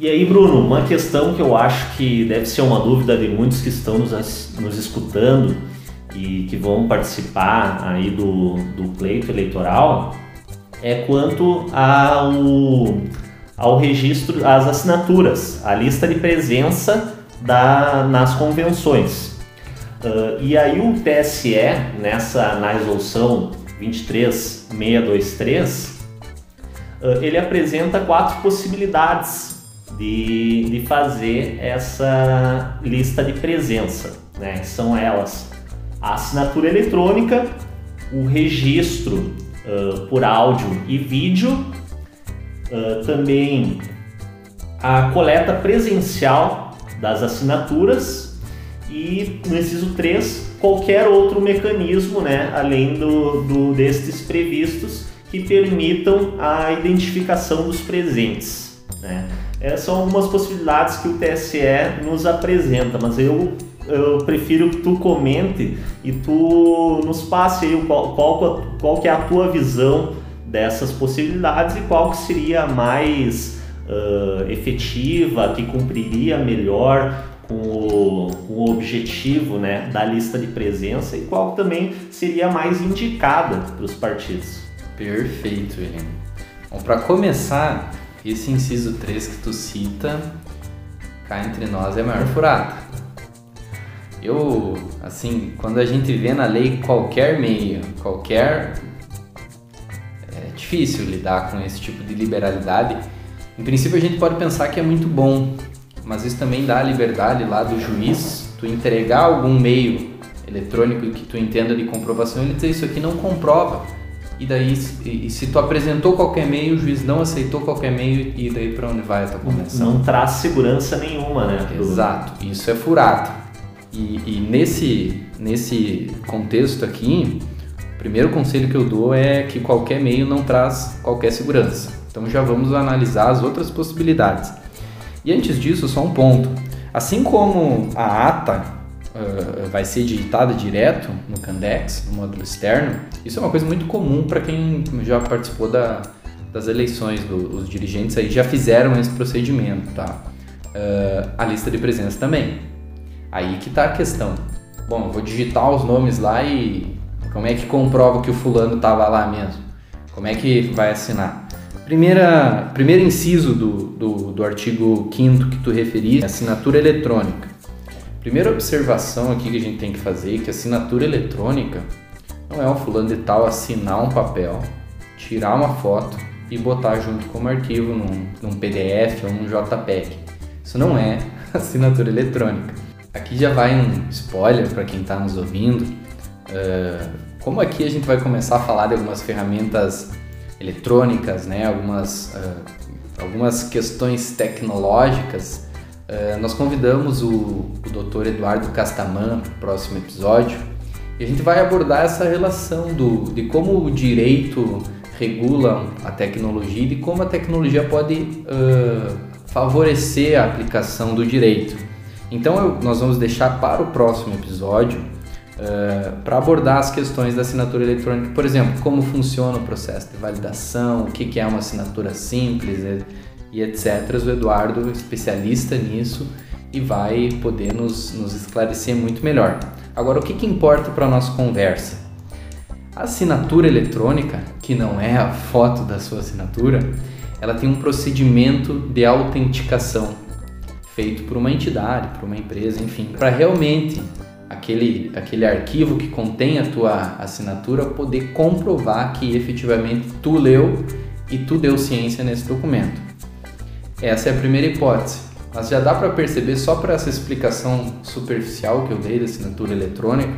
E aí, Bruno, uma questão que eu acho que deve ser uma dúvida de muitos que estão nos, nos escutando e que vão participar aí do, do pleito eleitoral é quanto ao, ao registro, às assinaturas, a lista de presença da, nas convenções. Uh, e aí o TSE, nessa, na resolução 23623, uh, ele apresenta quatro possibilidades de, de fazer essa lista de presença. Né? São elas a assinatura eletrônica, o registro uh, por áudio e vídeo, uh, também a coleta presencial das assinaturas e no inciso 3 qualquer outro mecanismo, né, além do, do destes previstos que permitam a identificação dos presentes. Né? Essas são algumas possibilidades que o TSE nos apresenta, mas eu, eu prefiro que tu comente e tu nos passe aí qual, qual, qual que é a tua visão dessas possibilidades e qual que seria a mais uh, efetiva, que cumpriria melhor com o, com o objetivo né, da lista de presença e qual também seria mais indicada para os partidos. Perfeito, Helena. Bom, para começar, esse inciso 3 que tu cita, cá entre nós, é a maior furada. Eu, assim, quando a gente vê na lei qualquer meio, qualquer. É difícil lidar com esse tipo de liberalidade. Em princípio, a gente pode pensar que é muito bom, mas isso também dá a liberdade lá do juiz, tu entregar algum meio eletrônico que tu entenda de comprovação, ele dizer isso aqui não comprova e daí e, e se tu apresentou qualquer meio, o juiz não aceitou qualquer meio e daí para onde vai a tua convenção? Não traz segurança nenhuma, né? Exato, isso é furado. E, e nesse, nesse contexto aqui, o primeiro conselho que eu dou é que qualquer meio não traz qualquer segurança. Então já vamos analisar as outras possibilidades. E antes disso, só um ponto. Assim como a ata uh, vai ser digitada direto no Candex, no módulo externo, isso é uma coisa muito comum para quem já participou da, das eleições, do, os dirigentes aí já fizeram esse procedimento, tá? Uh, a lista de presença também. Aí que está a questão. Bom, eu vou digitar os nomes lá e como é que comprova que o fulano estava lá mesmo? Como é que vai assinar? Primeira, primeiro inciso do, do, do artigo 5 que tu referiste, assinatura eletrônica. Primeira observação aqui que a gente tem que fazer é que assinatura eletrônica não é o fulano de tal assinar um papel, tirar uma foto e botar junto como arquivo num, num PDF ou num JPEG. Isso não é assinatura eletrônica. Aqui já vai um spoiler para quem está nos ouvindo. Uh, como aqui a gente vai começar a falar de algumas ferramentas eletrônicas, né, algumas, uh, algumas questões tecnológicas, eh, nós convidamos o, o Dr. Eduardo Castaman para o próximo episódio e a gente vai abordar essa relação do, de como o direito regula a tecnologia e de como a tecnologia pode uh, favorecer a aplicação do direito. Então eu, nós vamos deixar para o próximo episódio uh, para abordar as questões da assinatura eletrônica, por exemplo, como funciona o processo de validação, o que, que é uma assinatura simples, e etc. O Eduardo, especialista nisso, e vai poder nos, nos esclarecer muito melhor. Agora, o que, que importa para a nossa conversa? A assinatura eletrônica, que não é a foto da sua assinatura, ela tem um procedimento de autenticação feito por uma entidade, por uma empresa, enfim, para realmente aquele, aquele arquivo que contém a tua assinatura poder comprovar que efetivamente tu leu e tu deu ciência nesse documento. Essa é a primeira hipótese, mas já dá para perceber só por essa explicação superficial que eu dei da assinatura eletrônica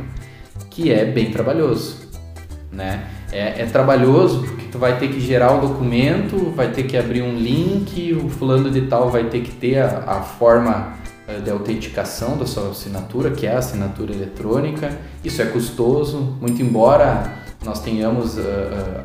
que é bem trabalhoso, né? É, é trabalhoso porque tu vai ter que gerar o documento, vai ter que abrir um link, o fulano de tal vai ter que ter a, a forma eh, de autenticação da sua assinatura, que é a assinatura eletrônica. Isso é custoso, muito embora nós tenhamos uh,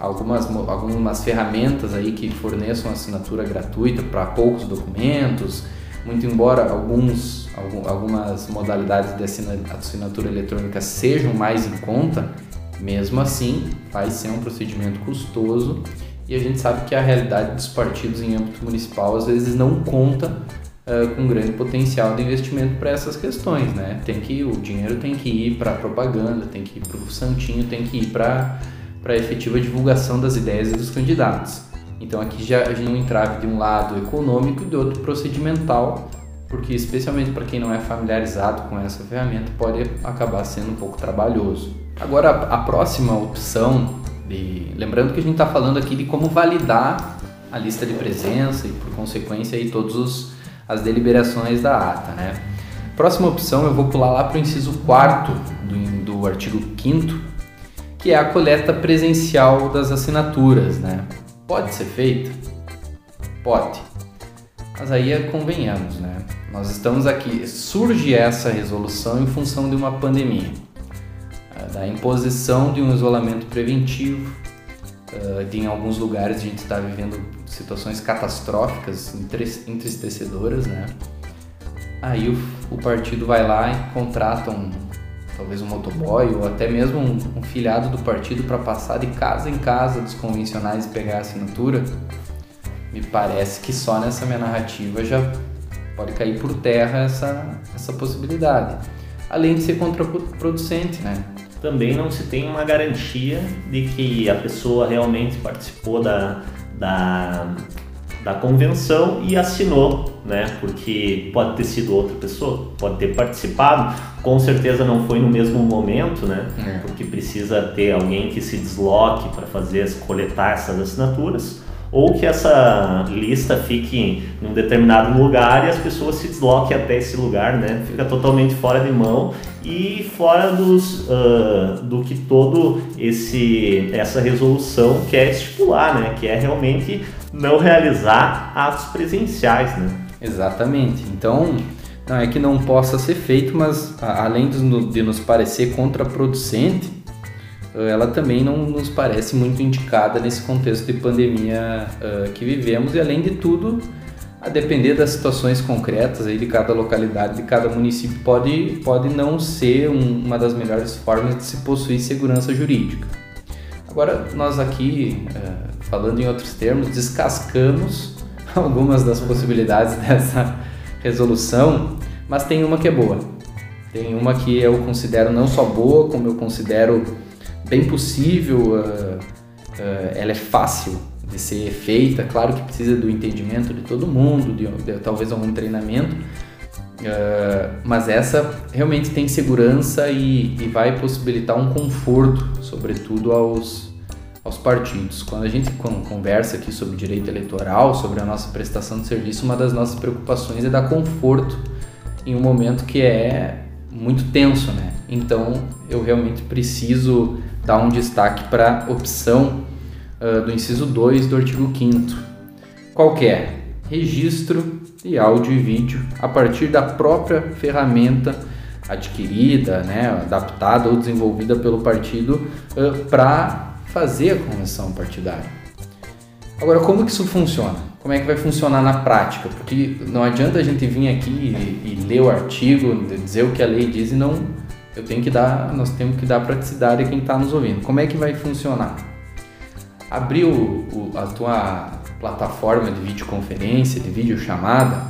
algumas, algumas ferramentas aí que forneçam assinatura gratuita para poucos documentos, muito embora alguns, algumas modalidades de assinatura eletrônica sejam mais em conta, mesmo assim vai ser um procedimento custoso e a gente sabe que a realidade dos partidos em âmbito municipal às vezes não conta uh, com grande potencial de investimento para essas questões, né? Tem que o dinheiro tem que ir para propaganda, tem que ir para o santinho, tem que ir para para efetiva divulgação das ideias e dos candidatos. Então aqui já a gente um entrave de um lado econômico e do outro procedimental, porque especialmente para quem não é familiarizado com essa ferramenta pode acabar sendo um pouco trabalhoso. Agora a próxima opção, de, lembrando que a gente está falando aqui de como validar a lista de presença e por consequência aí todos os as deliberações da ata, né? Próxima opção eu vou pular lá para o inciso 4 do, do artigo 5 que é a coleta presencial das assinaturas, né? Pode ser feita? Pode. Mas aí é convenhamos, né? Nós estamos aqui, surge essa resolução em função de uma pandemia, eh, da imposição de um isolamento preventivo, de em alguns lugares a gente está vivendo situações catastróficas, entristecedoras, né? Aí o, o partido vai lá e contrata um, talvez um motoboy ou até mesmo um, um filiado do partido para passar de casa em casa dos convencionais e pegar a assinatura, me parece que só nessa minha narrativa já pode cair por terra essa, essa possibilidade. Além de ser contraproducente, né? Também não se tem uma garantia de que a pessoa realmente participou da, da, da convenção e assinou, né? Porque pode ter sido outra pessoa, pode ter participado, com certeza não foi no mesmo momento, né? É. Porque precisa ter alguém que se desloque para fazer coletar essas assinaturas ou que essa lista fique em um determinado lugar e as pessoas se desloquem até esse lugar, né? Fica totalmente fora de mão e fora dos, uh, do que todo esse essa resolução quer estipular, né? Que é realmente não realizar atos presenciais, né? Exatamente. Então, não é que não possa ser feito, mas além de nos parecer contraproducente, ela também não nos parece muito indicada nesse contexto de pandemia uh, que vivemos e além de tudo, a depender das situações concretas aí de cada localidade, de cada município, pode, pode não ser um, uma das melhores formas de se possuir segurança jurídica. Agora, nós aqui, uh, falando em outros termos, descascamos algumas das possibilidades dessa resolução, mas tem uma que é boa. Tem uma que eu considero não só boa, como eu considero bem possível, uh, uh, ela é fácil de ser feita, claro que precisa do entendimento de todo mundo, de, de talvez algum treinamento, uh, mas essa realmente tem segurança e, e, vai possibilitar um conforto, sobretudo aos, aos partidos. Quando a gente conversa aqui sobre direito eleitoral, sobre a nossa prestação de serviço, uma das nossas preocupações é dar conforto em um momento que é muito tenso, né? Então eu realmente preciso dar um destaque para opção uh, do inciso 2 do artigo 5 qualquer registro de áudio e vídeo a partir da própria ferramenta adquirida, né, adaptada ou desenvolvida pelo partido uh, para fazer a convenção partidária. Agora, como que isso funciona? Como é que vai funcionar na prática? Porque não adianta a gente vir aqui e, e ler o artigo, dizer o que a lei diz e não eu tenho que dar, nós temos que dar praticidade a quem está nos ouvindo. Como é que vai funcionar? Abrir o, a tua plataforma de videoconferência, de videochamada,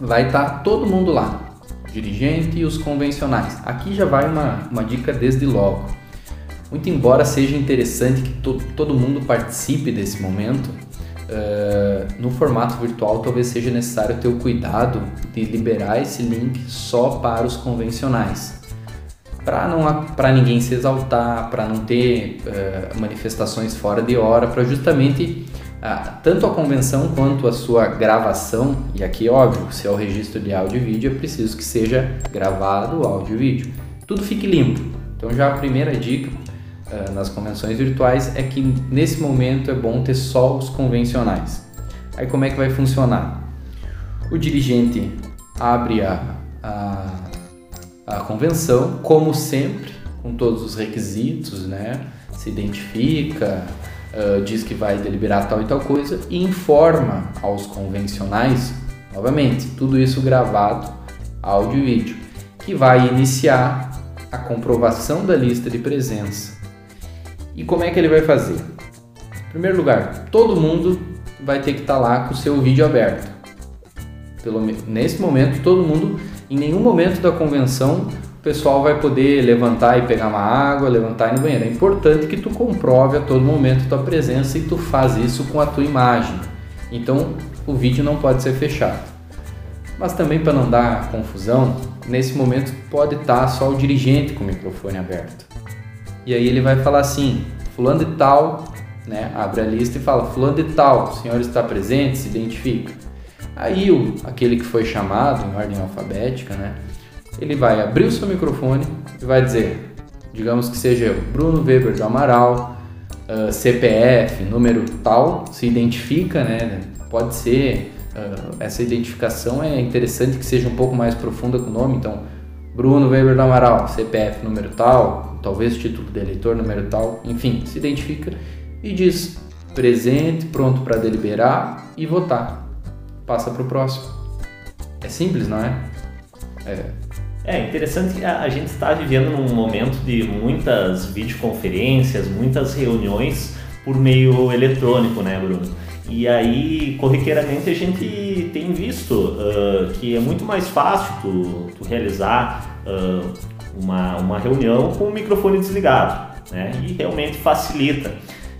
vai estar tá todo mundo lá, dirigente e os convencionais. Aqui já vai uma, uma dica desde logo. Muito embora seja interessante que to, todo mundo participe desse momento, uh, no formato virtual talvez seja necessário ter o cuidado de liberar esse link só para os convencionais para não para ninguém se exaltar, para não ter uh, manifestações fora de hora, para justamente uh, tanto a convenção quanto a sua gravação, e aqui óbvio, se é o registro de áudio e vídeo, é preciso que seja gravado áudio e vídeo. Tudo fique limpo. Então já a primeira dica, uh, nas convenções virtuais é que nesse momento é bom ter só os convencionais. Aí como é que vai funcionar? O dirigente abre a, a, a convenção, como sempre, com todos os requisitos, né? se identifica, uh, diz que vai deliberar tal e tal coisa e informa aos convencionais, novamente, tudo isso gravado, áudio e vídeo, que vai iniciar a comprovação da lista de presença. E como é que ele vai fazer? Em primeiro lugar, todo mundo vai ter que estar tá lá com o seu vídeo aberto. Pelo, nesse momento, todo mundo, em nenhum momento da convenção, o pessoal vai poder levantar e pegar uma água, levantar e ir no banheiro. É importante que tu comprove a todo momento tua presença e tu faz isso com a tua imagem. Então o vídeo não pode ser fechado. Mas também para não dar confusão, nesse momento pode estar só o dirigente com o microfone aberto. E aí ele vai falar assim: fulano de tal, né? Abre a lista e fala: fulano de tal, o senhor está presente, se identifica. Aí o, aquele que foi chamado em ordem alfabética, né? ele vai abrir o seu microfone e vai dizer, digamos que seja eu, Bruno Weber do Amaral, uh, ah, CPF, número tal, se identifica, né? Pode ser, uh, essa identificação é interessante que seja um pouco mais profunda com o nome, então Bruno Weber do Amaral, CPF número tal, talvez título de eleitor número tal, enfim, se identifica e diz presente, pronto para deliberar e votar. Passa para o próximo. É simples, não é? É, é interessante que a, gente está vivendo num momento de muitas videoconferências, muitas reuniões por meio eletrônico, né, Bruno? E aí, corriqueiramente, a gente tem visto uh, que é muito mais fácil tu, tu realizar uh, uma, uma reunião com o microfone desligado, né? E realmente facilita.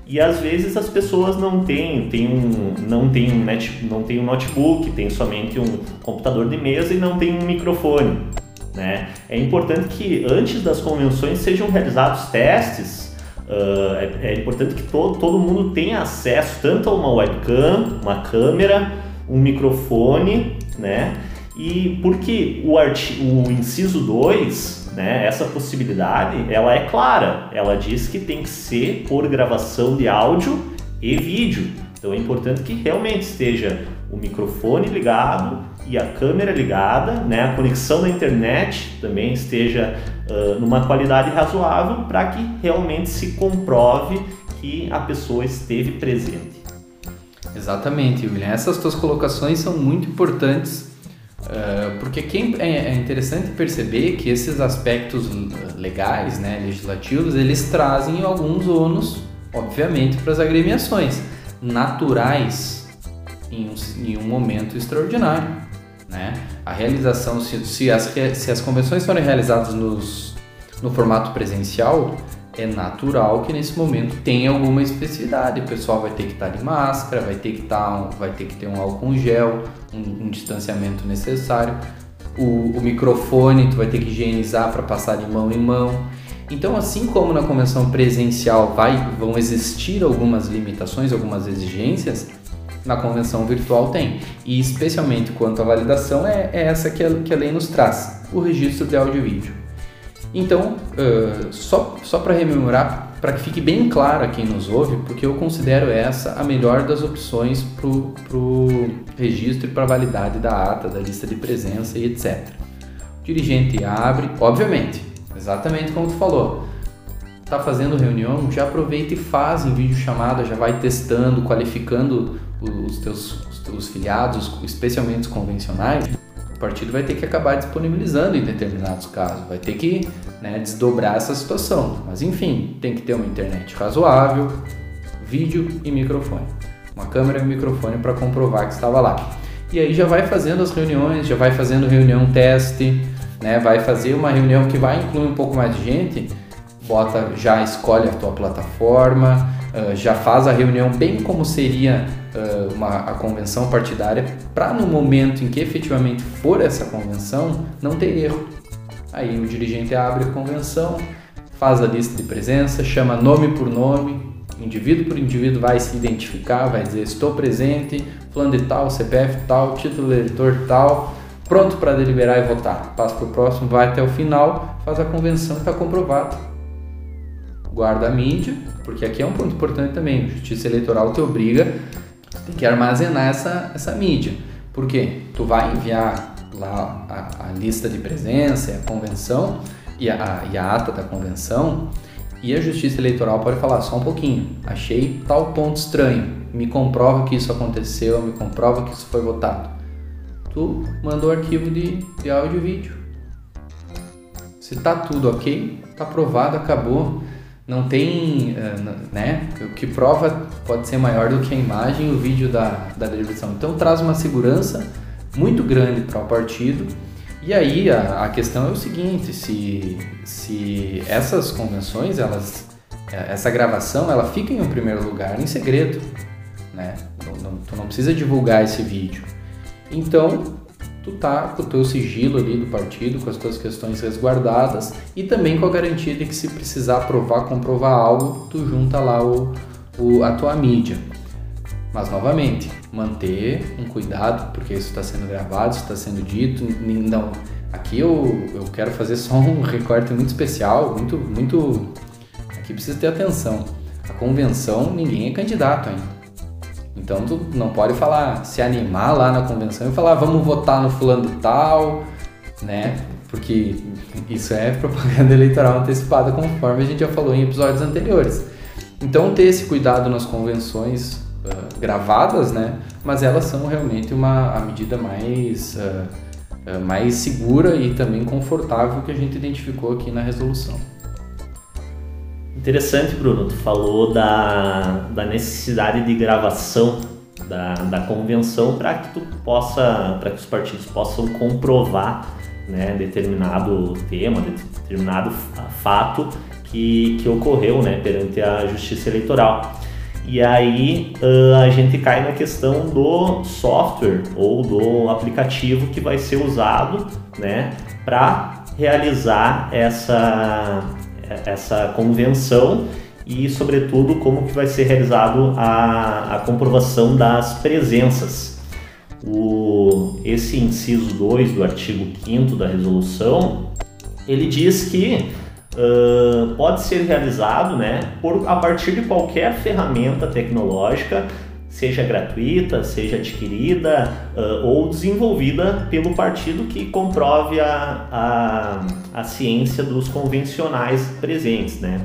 E às vezes as pessoas não têm, têm um, não têm um, net, não têm um notebook, tem somente um computador de mesa e não tem um microfone. Né? É importante que antes das convenções sejam realizados testes. Uh, é, é, importante que todo, todo mundo tenha acesso tanto a uma webcam, uma câmera, um microfone, né? E porque o, arti o inciso 2, né, essa possibilidade, ela é clara. Ela diz que tem que ser por gravação de áudio e vídeo. Então é importante que realmente esteja o microfone ligado, e a câmera ligada, né, a conexão da internet também esteja uh, numa qualidade razoável para que realmente se comprove que a pessoa esteve presente. Exatamente, William. Essas tuas colocações são muito importantes uh, porque quem, é, é interessante perceber que esses aspectos legais, né, legislativos, eles trazem alguns ônus, obviamente, para as agremiações naturais em um, em um momento extraordinário. Né? A realização, se, se, as, se as convenções forem realizadas nos, no formato presencial, é natural que nesse momento tenha alguma especificidade. O pessoal vai ter que estar de máscara, vai ter que, estar, vai ter, que ter um álcool gel, um, um distanciamento necessário. O, o, microfone tu vai ter que higienizar para passar de mão em mão. Então, assim como na convenção presencial vai, vão existir algumas limitações, algumas exigências, na convenção virtual tem. E especialmente quanto à validação, é, é essa que a, que a lei nos traz, o registro de áudio e vídeo. Então, uh, só, só para rememorar, para que fique bem claro a quem nos ouve, porque eu considero essa a melhor das opções para o registro e para a validade da ata, da lista de presença e etc. O dirigente abre, obviamente, exatamente como tu falou, está fazendo reunião, já aproveita e faz em vídeo chamada, já vai testando, qualificando os teus, os teus filiados, especialmente os convencionais, partido vai ter que acabar disponibilizando em determinados casos, vai ter que né, desdobrar essa situação. Mas enfim, tem que ter uma internet razoável, vídeo e microfone. Uma câmera e um microfone para comprovar que estava lá. E aí já vai fazendo as reuniões, já vai fazendo reunião teste, né? vai fazer uma reunião que vai incluir um pouco mais de gente, bota, já escolhe a tua plataforma, uh, já faz a reunião bem como seria uh, uma, a convenção partidária, para no momento em que efetivamente for essa convenção, não ter erro. Aí o dirigente abre a convenção, faz a lista de presença, chama nome por nome, indivíduo por indivíduo vai se identificar, vai dizer estou presente, plano de tal, CPF tal, título de eleitor tal, pronto para deliberar e votar. Passa para o próximo, vai até o final, faz a convenção e está comprovado guarda a mídia, porque aqui é um ponto importante também. Justiça Eleitoral te obriga, tem que armazenar essa, essa mídia. Por quê? Tu vai enviar lá a, a lista de presença, a convenção e a, e a ata da convenção, e a Justiça Eleitoral pode falar só um pouquinho. Achei tal ponto estranho. Me comprova que isso aconteceu, me comprova que isso foi votado. Tu mandou o arquivo de, de áudio e vídeo. Se tá tudo ok, tá aprovado, acabou. Não tem, eh, né? O que prova pode ser maior do que a imagem e o vídeo da, da deliberação. Então traz uma segurança muito grande para o partido e aí a, a questão é o seguinte, se, se essas convenções, elas, é, essa gravação, ela fica em um primeiro lugar em segredo, né? Não, não, tu não precisa divulgar esse vídeo. Então, tu tá com o teu sigilo ali do partido, com as tuas questões resguardadas e também com a garantia de que se precisar provar, comprovar algo, tu junta lá o, o, a tua mídia. Mas novamente, manter um cuidado, porque isso está sendo gravado, isso está sendo dito. Não, aqui eu, eu quero fazer só um recorte muito especial, muito, muito. Aqui precisa ter atenção. A convenção, ninguém é candidato ainda. Então tu não pode falar, se animar lá na convenção e falar, vamos votar no fulano tal, né? Porque isso é propaganda eleitoral antecipada, conforme a gente já falou em episódios anteriores. Então ter esse cuidado nas convenções uh, gravadas, né? Mas elas são realmente uma a medida mais uh, mais segura e também confortável que a gente identificou aqui na resolução. Interessante, Bruno. Tu falou da, da necessidade de gravação da, da convenção para que tu possa, para que os partidos possam comprovar né, determinado tema, determinado fato que, que ocorreu né, perante a Justiça Eleitoral. E aí a gente cai na questão do software ou do aplicativo que vai ser usado né, para realizar essa, essa convenção e, sobretudo, como que vai ser realizado a, a comprovação das presenças. O, esse inciso 2 do artigo 5 da resolução, ele diz que uh, pode ser realizado né, por, a partir de qualquer ferramenta tecnológica, seja gratuita, seja adquirida uh, ou desenvolvida pelo partido que comprove a, a, a ciência dos convencionais presentes. Né?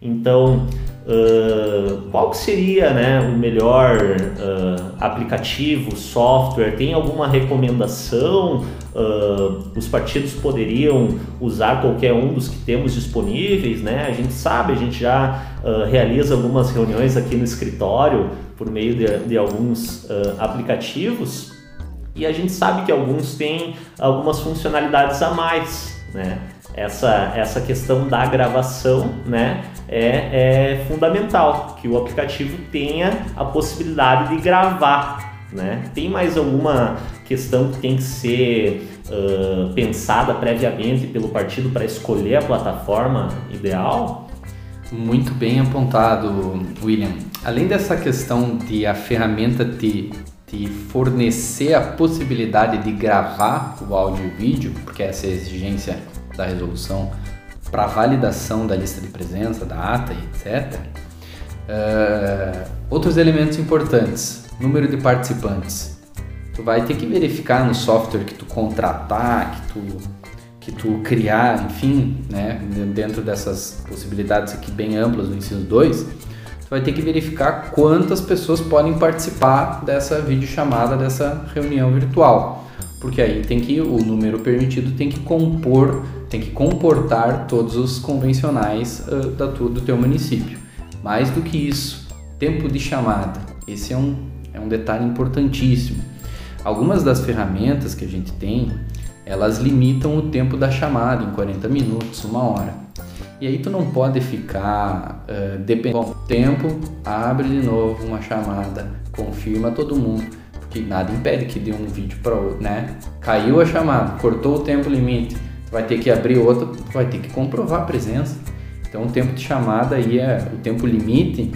Então, uh, qual seria né, o melhor uh, aplicativo, software? Tem alguma recomendação? Uh, os partidos poderiam usar qualquer um dos que temos disponíveis? Né? A gente sabe, a gente já realiza algumas reuniões aqui no escritório por meio de, de alguns aplicativos e a gente sabe que alguns têm algumas funcionalidades a mais. Né? Essa, essa questão da gravação né, é, é fundamental, que o aplicativo tenha a possibilidade de gravar. Né? Tem mais alguma questão que tem que ser uh, pensada previamente pelo partido para escolher a plataforma ideal? Muito bem apontado, William. Além dessa questão de a ferramenta te, te fornecer a possibilidade de gravar o áudio e vídeo, porque essa é a exigência da resolução para validação da lista de presença, da ata, etc. Uh, eh, outros elementos importantes: número de participantes. Tu vai ter que verificar no software que tu contratar, que tu que tu criar, enfim, né, dentro dessas possibilidades aqui bem amplas do ensino 2, tu vai ter que verificar quantas pessoas podem participar dessa videochamada, dessa reunião virtual. Porque aí tem que o número permitido tem que compor tem que comportar todos os convencionais uh, da tua, do teu município. Mais do que isso, tempo de chamada. Esse é um, é um detalhe importantíssimo. Algumas das ferramentas que a gente tem, elas limitam o tempo da chamada em 40 minutos, uma hora. E aí tu não pode ficar uh, dependendo do tempo, abre de novo uma chamada, confirma todo mundo, porque nada impede que dê um vídeo para outro, né? Caiu a chamada, cortou o tempo limite, vai ter que abrir outra, vai ter que comprovar a presença. Então, o tempo de chamada aí é o tempo limite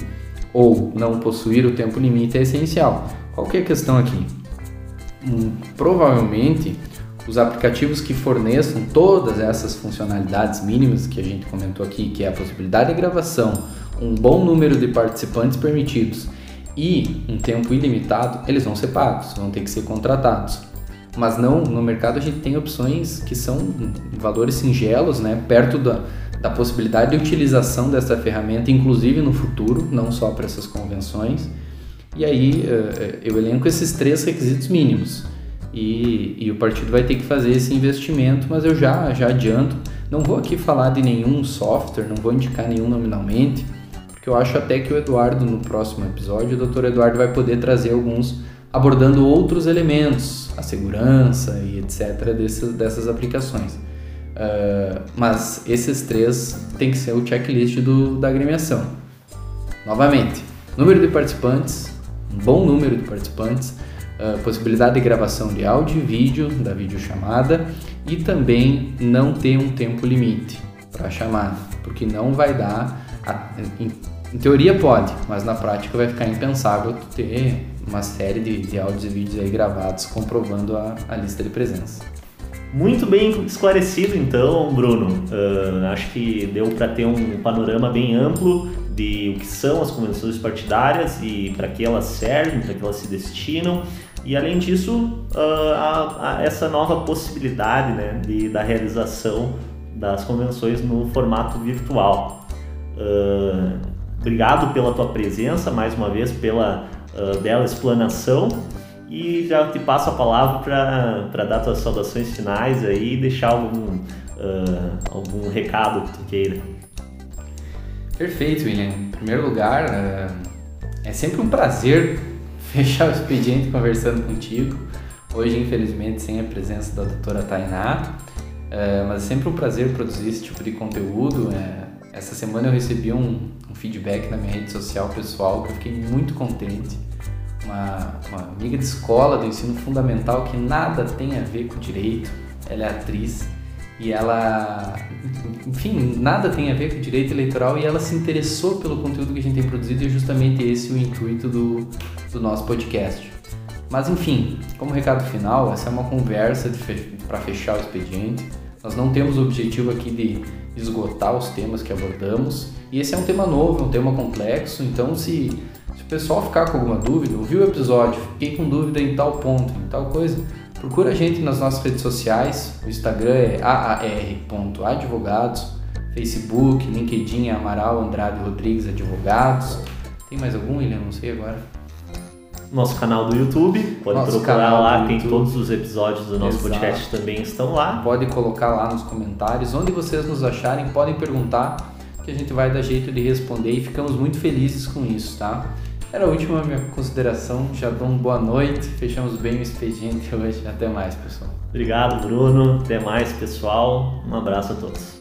ou não possuir o tempo limite é essencial. Qual que é a questão aqui? Hum, provavelmente os aplicativos que forneçam todas essas funcionalidades mínimas que a gente comentou aqui, que é a possibilidade de gravação, um bom número de participantes permitidos e um tempo ilimitado, eles vão ser pagos, vão ter que ser contratados. Mas não, no mercado a gente tem opções que são valores singelos, né, perto da, da possibilidade de utilização dessa ferramenta, inclusive no futuro, não só para essas convenções. E aí eh, eu elenco esses três requisitos mínimos. E, e, o partido vai ter que fazer esse investimento, mas eu já, já adianto, não vou aqui falar de nenhum software, não vou indicar nenhum nominalmente, porque eu acho até que o Eduardo, no próximo episódio, o Dr. Eduardo vai poder trazer alguns abordando outros elementos, a segurança e etc. dessas, dessas aplicações. Uh, mas esses três tem que ser o checklist do, da agremiação. Novamente, número de participantes, um bom número de participantes, uh, possibilidade de gravação de áudio e vídeo da videochamada e também não ter um tempo limite para chamada, porque não vai dar, a, em, em, teoria pode, mas na prática vai ficar impensável ter uma série de, de áudios e vídeos aí gravados comprovando a, a lista de presença. Muito bem esclarecido então, Bruno. Uh, acho que deu para ter um panorama bem amplo de o que são as convenções partidárias e para que elas servem, para que elas se destinam. E além disso, uh, a, a essa nova possibilidade né, de, da realização das convenções no formato virtual. Uh, obrigado pela tua presença, mais uma vez, pela uh, bela explanação. E já te passo a palavra para dar tuas saudações finais aí e deixar algum, algum recado que tu queira. Perfeito, William. Em primeiro lugar, é sempre um prazer fechar o expediente conversando contigo. Hoje, infelizmente, sem a presença da doutora Tainá, é, mas é sempre um prazer produzir esse tipo de conteúdo. É, essa semana eu recebi um, um, feedback na minha rede social pessoal que eu fiquei muito contente. Uma, uma amiga de escola do ensino fundamental que nada tem a ver com direito, ela é atriz e ela, enfim, nada tem a ver com direito eleitoral e ela se interessou pelo conteúdo que a gente tem produzido e é justamente esse o intuito do, do nosso podcast. Mas enfim, como recado final, essa é uma conversa para fechar o expediente. Nós não temos o objetivo aqui de esgotar os temas que abordamos e esse é um tema novo, um tema complexo, então se, se o pessoal ficar com alguma dúvida, ouviu o episódio, fiquei com dúvida em tal ponto, em tal coisa, Procura a gente nas nossas redes sociais. O Instagram é aar.advogados, Facebook, LinkedIn, Amaral Andrade Rodrigues Advogados. Tem mais algum, William? Não sei agora. Nosso canal do YouTube, pode nosso procurar lá, tem todos os episódios do nosso Exato. podcast também estão lá. Pode colocar lá nos comentários, onde vocês nos acharem, podem perguntar, que a gente vai dar jeito de responder e ficamos muito felizes com isso, tá? Era a última minha consideração. Já dou uma boa noite. Fechamos bem o expediente hoje. Até mais, pessoal. Obrigado, Bruno. Até mais, pessoal. Um abraço a todos.